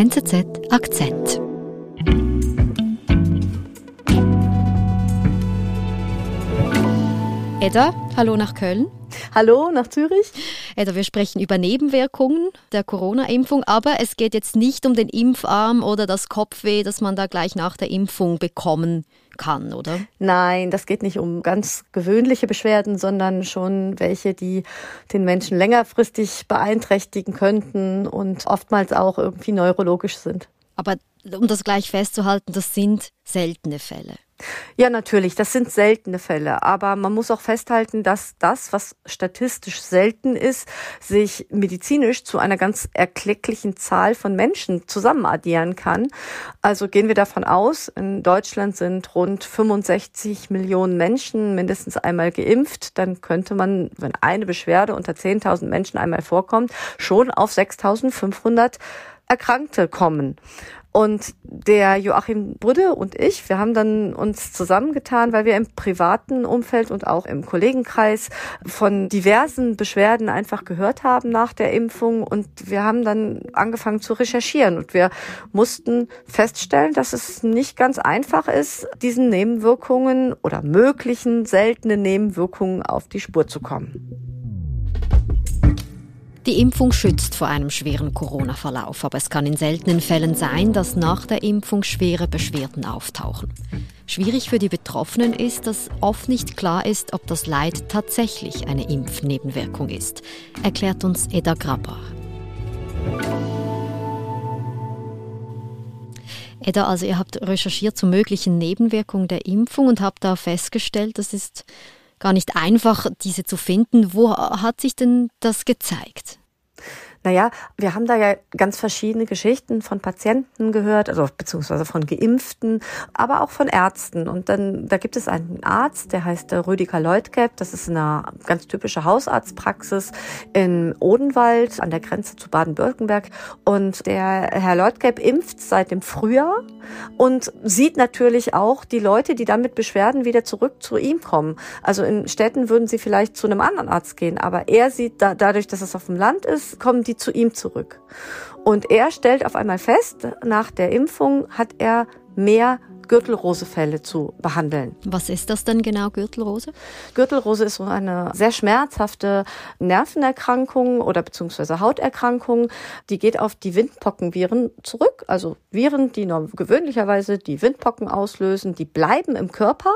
NZZ Akzent. Edda, hallo nach Köln. Hallo nach Zürich. Edda, wir sprechen über Nebenwirkungen der Corona-Impfung, aber es geht jetzt nicht um den Impfarm oder das Kopfweh, das man da gleich nach der Impfung bekommen kann, oder? Nein, das geht nicht um ganz gewöhnliche Beschwerden, sondern schon welche, die den Menschen längerfristig beeinträchtigen könnten und oftmals auch irgendwie neurologisch sind. Aber um das gleich festzuhalten, das sind seltene Fälle. Ja, natürlich, das sind seltene Fälle, aber man muss auch festhalten, dass das, was statistisch selten ist, sich medizinisch zu einer ganz erklecklichen Zahl von Menschen zusammenaddieren kann. Also gehen wir davon aus, in Deutschland sind rund 65 Millionen Menschen mindestens einmal geimpft, dann könnte man, wenn eine Beschwerde unter 10.000 Menschen einmal vorkommt, schon auf 6.500 Erkrankte kommen. Und der Joachim Budde und ich, wir haben dann uns zusammengetan, weil wir im privaten Umfeld und auch im Kollegenkreis von diversen Beschwerden einfach gehört haben nach der Impfung. Und wir haben dann angefangen zu recherchieren und wir mussten feststellen, dass es nicht ganz einfach ist, diesen Nebenwirkungen oder möglichen seltenen Nebenwirkungen auf die Spur zu kommen. Die Impfung schützt vor einem schweren Corona-Verlauf, aber es kann in seltenen Fällen sein, dass nach der Impfung schwere Beschwerden auftauchen. Schwierig für die Betroffenen ist, dass oft nicht klar ist, ob das Leid tatsächlich eine Impfnebenwirkung ist, erklärt uns Eda Grabbar. Eda, also ihr habt recherchiert zu möglichen Nebenwirkungen der Impfung und habt da festgestellt, das ist gar nicht einfach, diese zu finden. Wo hat sich denn das gezeigt? Naja, wir haben da ja ganz verschiedene Geschichten von Patienten gehört, also beziehungsweise von Geimpften, aber auch von Ärzten. Und dann, da gibt es einen Arzt, der heißt Rüdiger Leutgeb. Das ist eine ganz typische Hausarztpraxis in Odenwald an der Grenze zu Baden-Württemberg. Und der Herr Leutgeb impft seit dem Frühjahr und sieht natürlich auch die Leute, die dann mit Beschwerden wieder zurück zu ihm kommen. Also in Städten würden sie vielleicht zu einem anderen Arzt gehen, aber er sieht da, dadurch, dass es auf dem Land ist, kommen die die zu ihm zurück. Und er stellt auf einmal fest, nach der Impfung hat er mehr Gürtelrosefälle zu behandeln. Was ist das denn genau, Gürtelrose? Gürtelrose ist so eine sehr schmerzhafte Nervenerkrankung oder beziehungsweise Hauterkrankung. Die geht auf die Windpockenviren zurück. Also Viren, die gewöhnlicherweise die Windpocken auslösen, die bleiben im Körper.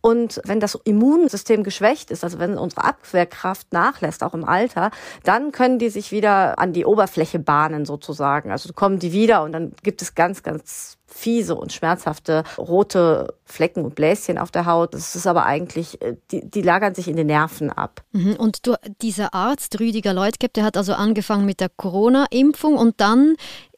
Und wenn das Immunsystem geschwächt ist, also wenn unsere Abwehrkraft nachlässt, auch im Alter, dann können die sich wieder an die Oberfläche bahnen sozusagen. Also kommen die wieder und dann gibt es ganz, ganz fiese und schmerzhafte rote Flecken und Bläschen auf der Haut. Das ist aber eigentlich, äh, die, die lagern sich in den Nerven ab. Mhm. Und du, dieser Arzt, Rüdiger Leutgeb, der hat also angefangen mit der Corona-Impfung und dann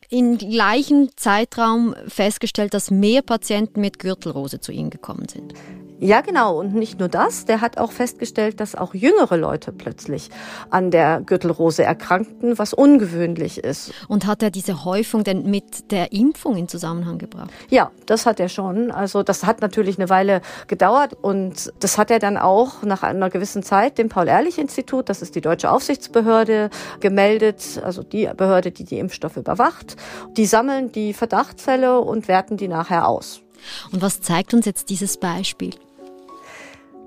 im gleichen Zeitraum festgestellt, dass mehr Patienten mit Gürtelrose zu ihm gekommen sind. Ja, genau. Und nicht nur das, der hat auch festgestellt, dass auch jüngere Leute plötzlich an der Gürtelrose erkrankten, was ungewöhnlich ist. Und hat er diese Häufung denn mit der Impfung in Zusammenhang gebracht? Ja, das hat er schon. Also das hat natürlich eine Weile gedauert und das hat er dann auch nach einer gewissen Zeit dem Paul-Ehrlich-Institut, das ist die deutsche Aufsichtsbehörde, gemeldet, also die Behörde, die die Impfstoffe überwacht. Die sammeln die Verdachtsfälle und werten die nachher aus. Und was zeigt uns jetzt dieses Beispiel?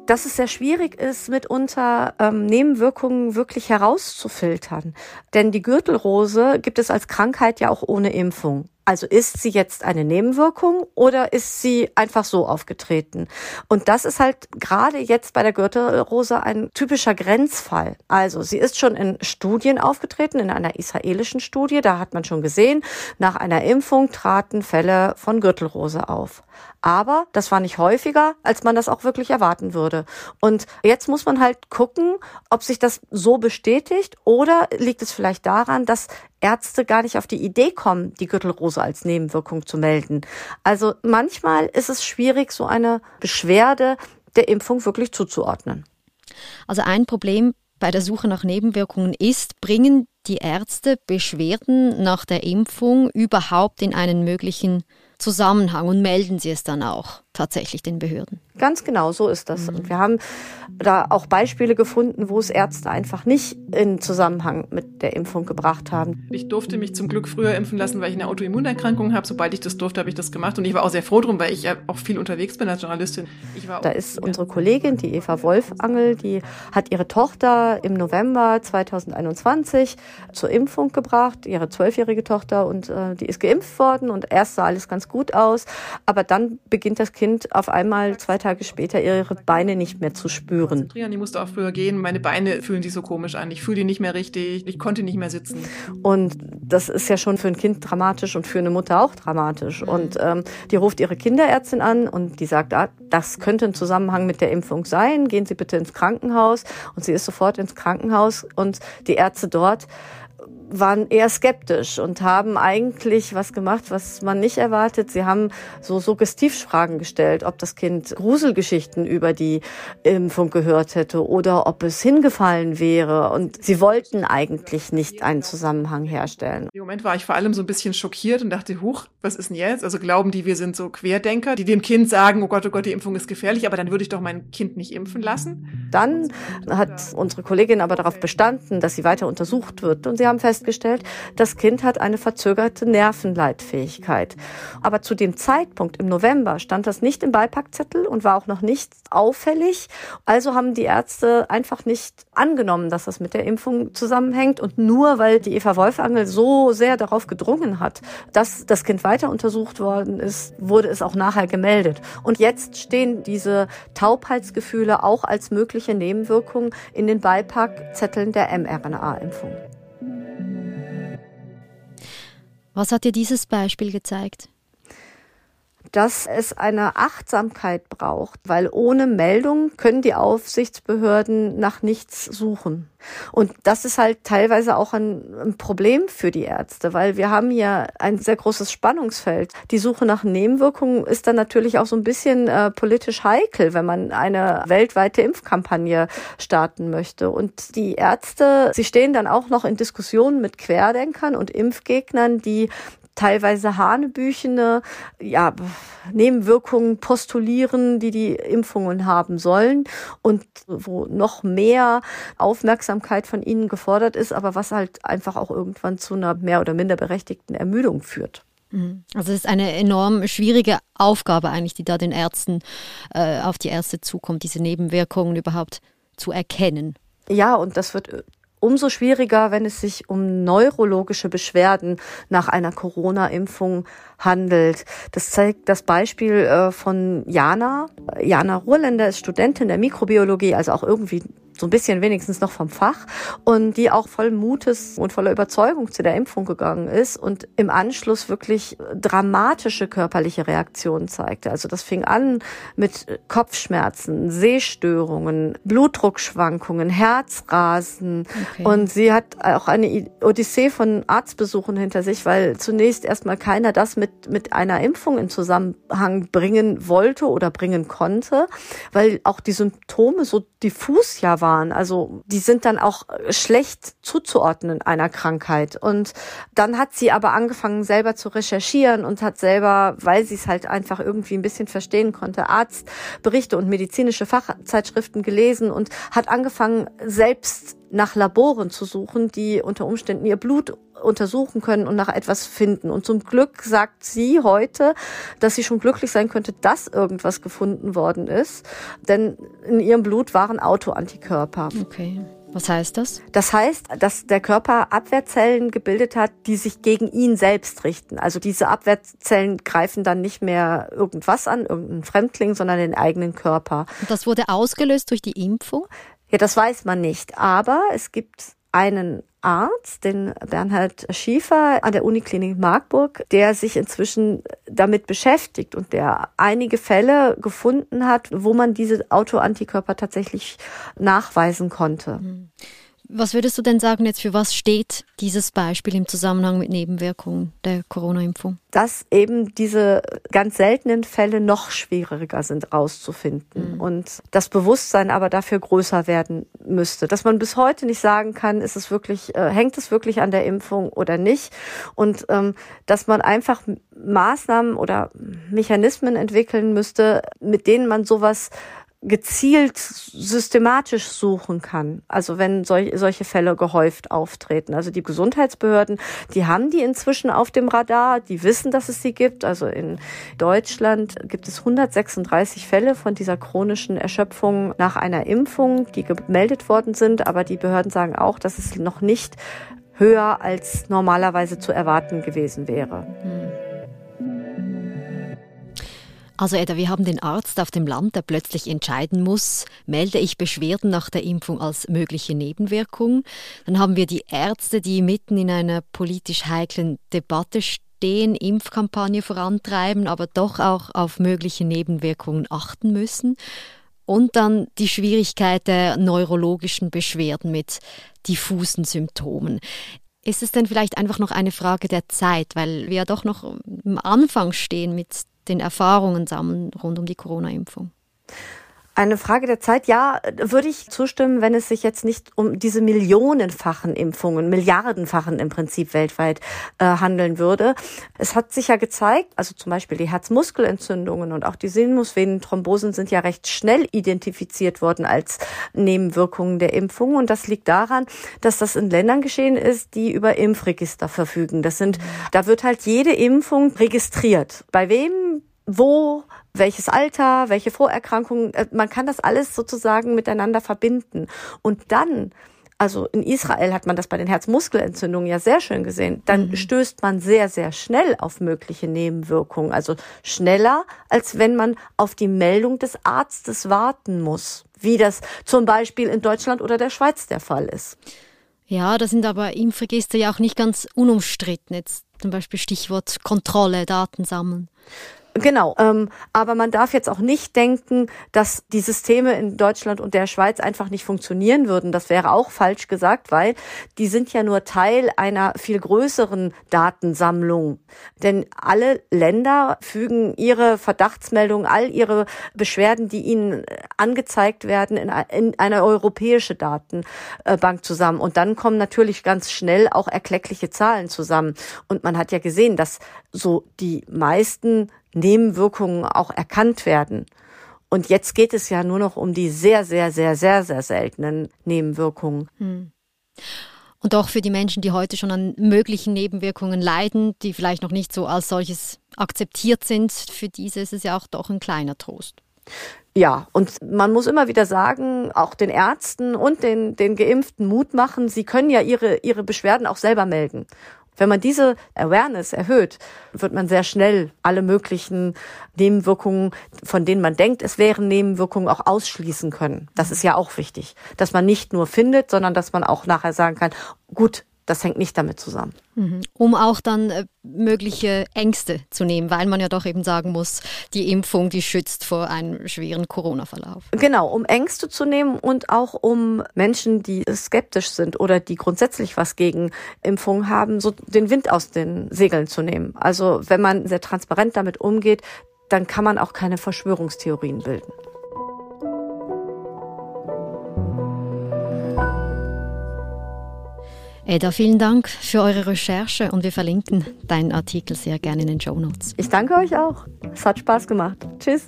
Dass es sehr schwierig ist, mitunter ähm, Nebenwirkungen wirklich herauszufiltern. Denn die Gürtelrose gibt es als Krankheit ja auch ohne Impfung. Also ist sie jetzt eine Nebenwirkung oder ist sie einfach so aufgetreten? Und das ist halt gerade jetzt bei der Gürtelrose ein typischer Grenzfall. Also sie ist schon in Studien aufgetreten, in einer israelischen Studie. Da hat man schon gesehen, nach einer Impfung traten Fälle von Gürtelrose auf. Aber das war nicht häufiger, als man das auch wirklich erwarten würde. Und jetzt muss man halt gucken, ob sich das so bestätigt oder liegt es vielleicht daran, dass Ärzte gar nicht auf die Idee kommen, die Gürtelrose als Nebenwirkung zu melden. Also manchmal ist es schwierig, so eine Beschwerde der Impfung wirklich zuzuordnen. Also ein Problem bei der Suche nach Nebenwirkungen ist, bringen die Ärzte Beschwerden nach der Impfung überhaupt in einen möglichen Zusammenhang und melden sie es dann auch tatsächlich den Behörden. Ganz genau, so ist das. Mhm. Und wir haben da auch Beispiele gefunden, wo es Ärzte einfach nicht in Zusammenhang mit der Impfung gebracht haben. Ich durfte mich zum Glück früher impfen lassen, weil ich eine Autoimmunerkrankung habe. Sobald ich das durfte, habe ich das gemacht. Und ich war auch sehr froh drum, weil ich ja auch viel unterwegs bin als Journalistin. da ist unsere Kollegin, die Eva Wolfangel, die hat ihre Tochter im November 2021 zur Impfung gebracht, ihre zwölfjährige Tochter, und äh, die ist geimpft worden und erst sah alles ganz gut aus. Aber dann beginnt das Kind auf einmal zwei Tage später ihre Beine nicht mehr zu spüren. Ich musste auch früher gehen. Meine Beine fühlen sich so komisch an. Ich fühle die nicht mehr richtig. Ich konnte nicht mehr sitzen. Und das ist ja schon für ein Kind dramatisch und für eine Mutter auch dramatisch. Mhm. Und ähm, die ruft ihre Kinderärztin an und die sagt, ah, das könnte ein Zusammenhang mit der Impfung sein. Gehen Sie bitte ins Krankenhaus. Und sie ist sofort ins Krankenhaus und die Ärzte dort waren eher skeptisch und haben eigentlich was gemacht, was man nicht erwartet. Sie haben so Suggestivfragen gestellt, ob das Kind Gruselgeschichten über die Impfung gehört hätte oder ob es hingefallen wäre. Und sie wollten eigentlich nicht einen Zusammenhang herstellen. Im Moment war ich vor allem so ein bisschen schockiert und dachte, huch, was ist denn jetzt? Also glauben die, wir sind so Querdenker, die dem Kind sagen, oh Gott, oh Gott, die Impfung ist gefährlich, aber dann würde ich doch mein Kind nicht impfen lassen. Dann hat unsere Kollegin aber darauf bestanden, dass sie weiter untersucht wird. Und sie haben fest festgestellt, das Kind hat eine verzögerte Nervenleitfähigkeit. Aber zu dem Zeitpunkt im November stand das nicht im Beipackzettel und war auch noch nicht auffällig. Also haben die Ärzte einfach nicht angenommen, dass das mit der Impfung zusammenhängt. Und nur weil die Eva Wolfangel so sehr darauf gedrungen hat, dass das Kind weiter untersucht worden ist, wurde es auch nachher gemeldet. Und jetzt stehen diese Taubheitsgefühle auch als mögliche Nebenwirkung in den Beipackzetteln der mRNA-Impfung. Was hat dir dieses Beispiel gezeigt? Dass es eine Achtsamkeit braucht, weil ohne Meldung können die Aufsichtsbehörden nach nichts suchen. Und das ist halt teilweise auch ein, ein, Problem für die Ärzte, weil wir haben hier ein sehr großes Spannungsfeld. Die Suche nach Nebenwirkungen ist dann natürlich auch so ein bisschen äh, politisch heikel, wenn man eine weltweite Impfkampagne starten möchte. Und die Ärzte, sie stehen dann auch noch in Diskussionen mit Querdenkern und Impfgegnern, die teilweise hanebüchene ja, Nebenwirkungen postulieren, die die Impfungen haben sollen und wo noch mehr Aufmerksamkeit von ihnen gefordert ist, aber was halt einfach auch irgendwann zu einer mehr oder minder berechtigten Ermüdung führt. Mhm. Also es ist eine enorm schwierige Aufgabe eigentlich, die da den Ärzten äh, auf die Ärzte zukommt, diese Nebenwirkungen überhaupt zu erkennen. Ja, und das wird umso schwieriger, wenn es sich um neurologische Beschwerden nach einer Corona-Impfung handelt. Das zeigt das Beispiel äh, von Jana. Jana Ruhrländer ist Studentin der Mikrobiologie, also auch irgendwie so ein bisschen wenigstens noch vom Fach und die auch voll Mutes und voller Überzeugung zu der Impfung gegangen ist und im Anschluss wirklich dramatische körperliche Reaktionen zeigte. Also das fing an mit Kopfschmerzen, Sehstörungen, Blutdruckschwankungen, Herzrasen okay. und sie hat auch eine Odyssee von Arztbesuchen hinter sich, weil zunächst erstmal keiner das mit, mit einer Impfung in Zusammenhang bringen wollte oder bringen konnte, weil auch die Symptome so diffus ja waren waren. Also die sind dann auch schlecht zuzuordnen einer Krankheit. Und dann hat sie aber angefangen, selber zu recherchieren und hat selber, weil sie es halt einfach irgendwie ein bisschen verstehen konnte, Arztberichte und medizinische Fachzeitschriften gelesen und hat angefangen, selbst nach Laboren zu suchen, die unter Umständen ihr Blut untersuchen können und nach etwas finden. Und zum Glück sagt sie heute, dass sie schon glücklich sein könnte, dass irgendwas gefunden worden ist. Denn in ihrem Blut waren Autoantikörper. Okay. Was heißt das? Das heißt, dass der Körper Abwehrzellen gebildet hat, die sich gegen ihn selbst richten. Also diese Abwehrzellen greifen dann nicht mehr irgendwas an, irgendeinen Fremdling, sondern den eigenen Körper. Und das wurde ausgelöst durch die Impfung? Ja, das weiß man nicht. Aber es gibt einen Arzt, den Bernhard Schiefer an der Uniklinik Marburg, der sich inzwischen damit beschäftigt und der einige Fälle gefunden hat, wo man diese Autoantikörper tatsächlich nachweisen konnte. Mhm. Was würdest du denn sagen jetzt, für was steht dieses Beispiel im Zusammenhang mit Nebenwirkungen der Corona-Impfung? Dass eben diese ganz seltenen Fälle noch schwieriger sind rauszufinden mhm. und das Bewusstsein aber dafür größer werden müsste. Dass man bis heute nicht sagen kann, ist es wirklich, äh, hängt es wirklich an der Impfung oder nicht und ähm, dass man einfach Maßnahmen oder Mechanismen entwickeln müsste, mit denen man sowas gezielt systematisch suchen kann. Also wenn sol solche Fälle gehäuft auftreten. Also die Gesundheitsbehörden, die haben die inzwischen auf dem Radar, die wissen, dass es sie gibt. Also in Deutschland gibt es 136 Fälle von dieser chronischen Erschöpfung nach einer Impfung, die gemeldet worden sind. Aber die Behörden sagen auch, dass es noch nicht höher als normalerweise zu erwarten gewesen wäre. Hm. Also Edda, wir haben den Arzt auf dem Land, der plötzlich entscheiden muss, melde ich Beschwerden nach der Impfung als mögliche Nebenwirkung. Dann haben wir die Ärzte, die mitten in einer politisch heiklen Debatte stehen, Impfkampagne vorantreiben, aber doch auch auf mögliche Nebenwirkungen achten müssen. Und dann die Schwierigkeit der neurologischen Beschwerden mit diffusen Symptomen. Ist es denn vielleicht einfach noch eine Frage der Zeit, weil wir ja doch noch am Anfang stehen mit den Erfahrungen sammeln rund um die Corona-Impfung? Eine Frage der Zeit, ja, würde ich zustimmen, wenn es sich jetzt nicht um diese millionenfachen Impfungen, milliardenfachen im Prinzip weltweit äh, handeln würde. Es hat sich ja gezeigt, also zum Beispiel die Herzmuskelentzündungen und auch die Sinusvenenthrombosen sind ja recht schnell identifiziert worden als Nebenwirkungen der Impfung. Und das liegt daran, dass das in Ländern geschehen ist, die über Impfregister verfügen. Das sind, da wird halt jede Impfung registriert. Bei wem wo, welches Alter, welche Vorerkrankungen, äh, man kann das alles sozusagen miteinander verbinden. Und dann, also in Israel hat man das bei den Herzmuskelentzündungen ja sehr schön gesehen, dann mhm. stößt man sehr, sehr schnell auf mögliche Nebenwirkungen. Also schneller, als wenn man auf die Meldung des Arztes warten muss, wie das zum Beispiel in Deutschland oder der Schweiz der Fall ist. Ja, da sind aber Impfregister ja auch nicht ganz unumstritten. Jetzt zum Beispiel Stichwort Kontrolle, Daten sammeln. Genau, ähm, aber man darf jetzt auch nicht denken, dass die Systeme in Deutschland und der Schweiz einfach nicht funktionieren würden. Das wäre auch falsch gesagt, weil die sind ja nur Teil einer viel größeren Datensammlung. Denn alle Länder fügen ihre Verdachtsmeldungen, all ihre Beschwerden, die ihnen angezeigt werden, in, in eine europäische Datenbank zusammen. Und dann kommen natürlich ganz schnell auch erkleckliche Zahlen zusammen. Und man hat ja gesehen, dass so die meisten Nebenwirkungen auch erkannt werden. Und jetzt geht es ja nur noch um die sehr, sehr, sehr, sehr, sehr seltenen Nebenwirkungen. Hm. Und auch für die Menschen, die heute schon an möglichen Nebenwirkungen leiden, die vielleicht noch nicht so als solches akzeptiert sind, für diese ist es ja auch doch ein kleiner Trost. Ja, und man muss immer wieder sagen, auch den Ärzten und den, den Geimpften Mut machen, sie können ja ihre, ihre Beschwerden auch selber melden. Wenn man diese Awareness erhöht, wird man sehr schnell alle möglichen Nebenwirkungen, von denen man denkt, es wären Nebenwirkungen, auch ausschließen können. Das ist ja auch wichtig, dass man nicht nur findet, sondern dass man auch nachher sagen kann, gut, das hängt nicht damit zusammen. Mhm. Um auch dann äh, mögliche Ängste zu nehmen, weil man ja doch eben sagen muss, die Impfung, die schützt vor einem schweren Corona-Verlauf. Genau, um Ängste zu nehmen und auch um Menschen, die skeptisch sind oder die grundsätzlich was gegen Impfungen haben, so den Wind aus den Segeln zu nehmen. Also wenn man sehr transparent damit umgeht, dann kann man auch keine Verschwörungstheorien bilden. Eda, vielen Dank für eure Recherche und wir verlinken deinen Artikel sehr gerne in den Show Notes. Ich danke euch auch. Es hat Spaß gemacht. Tschüss.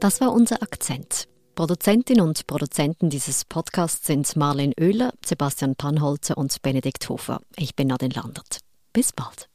Das war unser Akzent. Produzentin und Produzenten dieses Podcasts sind Marlene Oehler, Sebastian Panholzer und Benedikt Hofer. Ich bin Nadine Landert. Bis bald.